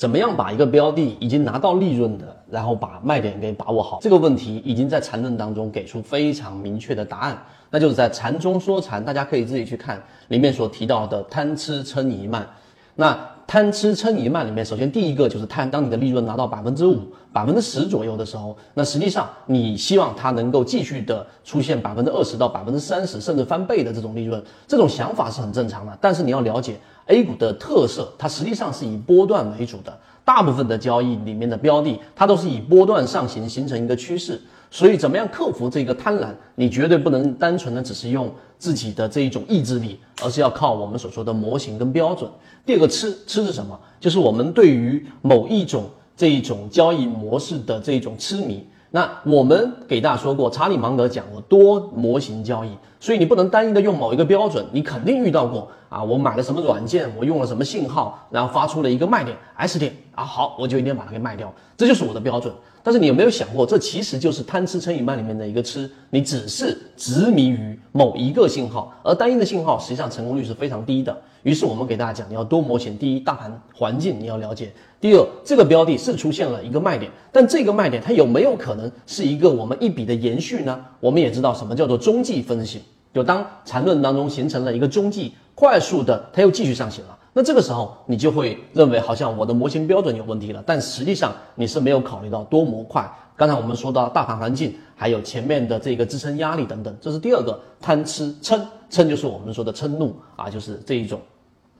怎么样把一个标的已经拿到利润的，然后把卖点给把握好？这个问题已经在缠论当中给出非常明确的答案，那就是在禅中说禅，大家可以自己去看里面所提到的贪吃嗔疑慢。那贪吃撑一慢里面，首先第一个就是贪，当你的利润拿到百分之五、百分之十左右的时候，那实际上你希望它能够继续的出现百分之二十到百分之三十，甚至翻倍的这种利润，这种想法是很正常的。但是你要了解。A 股的特色，它实际上是以波段为主的，大部分的交易里面的标的，它都是以波段上行形成一个趋势。所以，怎么样克服这个贪婪？你绝对不能单纯的只是用自己的这一种意志力，而是要靠我们所说的模型跟标准。第二个吃吃是什么？就是我们对于某一种这一种交易模式的这一种痴迷。那我们给大家说过，查理芒格讲过多模型交易，所以你不能单一的用某一个标准，你肯定遇到过啊，我买了什么软件，我用了什么信号，然后发出了一个卖点 S 点啊，好，我就一定要把它给卖掉，这就是我的标准。但是你有没有想过，这其实就是贪吃乘以慢里面的一个吃，你只是执迷于某一个信号，而单一的信号实际上成功率是非常低的。于是我们给大家讲，你要多模型。第一，大盘环境你要了解；第二，这个标的是出现了一个卖点，但这个卖点它有没有可能是一个我们一笔的延续呢？我们也知道什么叫做中继分析，就当缠论当中形成了一个中继，快速的它又继续上行了，那这个时候你就会认为好像我的模型标准有问题了，但实际上你是没有考虑到多模块。刚才我们说到大盘环境，还有前面的这个支撑压力等等，这是第二个贪吃嗔。嗔就是我们说的嗔怒啊，就是这一种，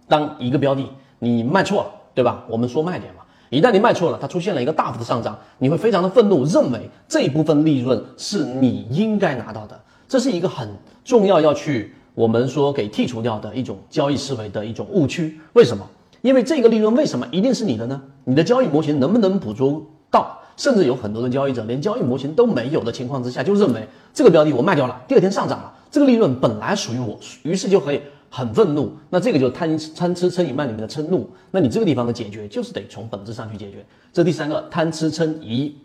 当一个标的你卖错了，对吧？我们说卖点嘛，一旦你卖错了，它出现了一个大幅的上涨，你会非常的愤怒，认为这一部分利润是你应该拿到的，这是一个很重要要去我们说给剔除掉的一种交易思维的一种误区。为什么？因为这个利润为什么一定是你的呢？你的交易模型能不能捕捉到？甚至有很多的交易者连交易模型都没有的情况之下，就认为这个标的我卖掉了，第二天上涨了。这个利润本来属于我，于是就会很愤怒。那这个就贪贪吃嗔疑慢里面的嗔怒。那你这个地方的解决就是得从本质上去解决。这第三个贪吃嗔疑，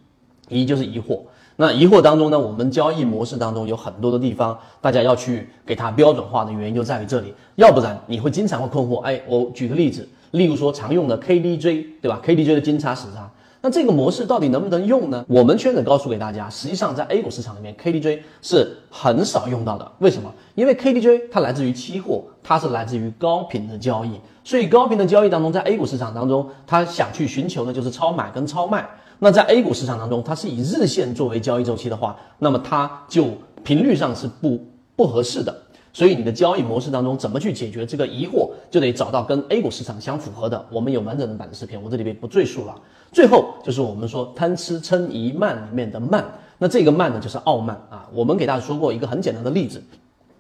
疑就是疑惑。那疑惑当中呢，我们交易模式当中有很多的地方，大家要去给它标准化的原因就在于这里。要不然你会经常会困惑。哎，我举个例子，例如说常用的 KDJ，对吧？KDJ 的金叉死叉。那这个模式到底能不能用呢？我们圈子告诉给大家，实际上在 A 股市场里面，KDJ 是很少用到的。为什么？因为 KDJ 它来自于期货，它是来自于高频的交易，所以高频的交易当中，在 A 股市场当中，它想去寻求的就是超买跟超卖。那在 A 股市场当中，它是以日线作为交易周期的话，那么它就频率上是不不合适的。所以你的交易模式当中怎么去解决这个疑惑，就得找到跟 A 股市场相符合的。我们有完整的版的视频，我这里边不赘述了。最后就是我们说贪吃嗔疑慢里面的慢，那这个慢呢就是傲慢啊。我们给大家说过一个很简单的例子，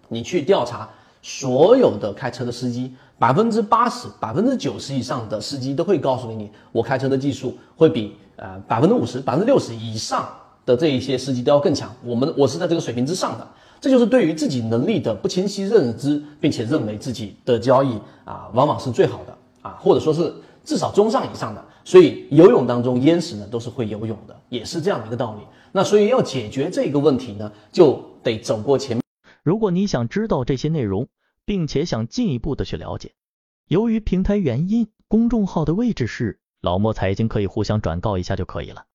你去调查所有的开车的司机，百分之八十、百分之九十以上的司机都会告诉你，你我开车的技术会比呃百分之五十、百分之六十以上的这一些司机都要更强。我们我是在这个水平之上的。这就是对于自己能力的不清晰认知，并且认为自己的交易啊，往往是最好的啊，或者说是至少中上以上的。所以游泳当中淹死呢都是会游泳的，也是这样的一个道理。那所以要解决这个问题呢，就得走过前面。如果你想知道这些内容，并且想进一步的去了解，由于平台原因，公众号的位置是老莫财经，可以互相转告一下就可以了。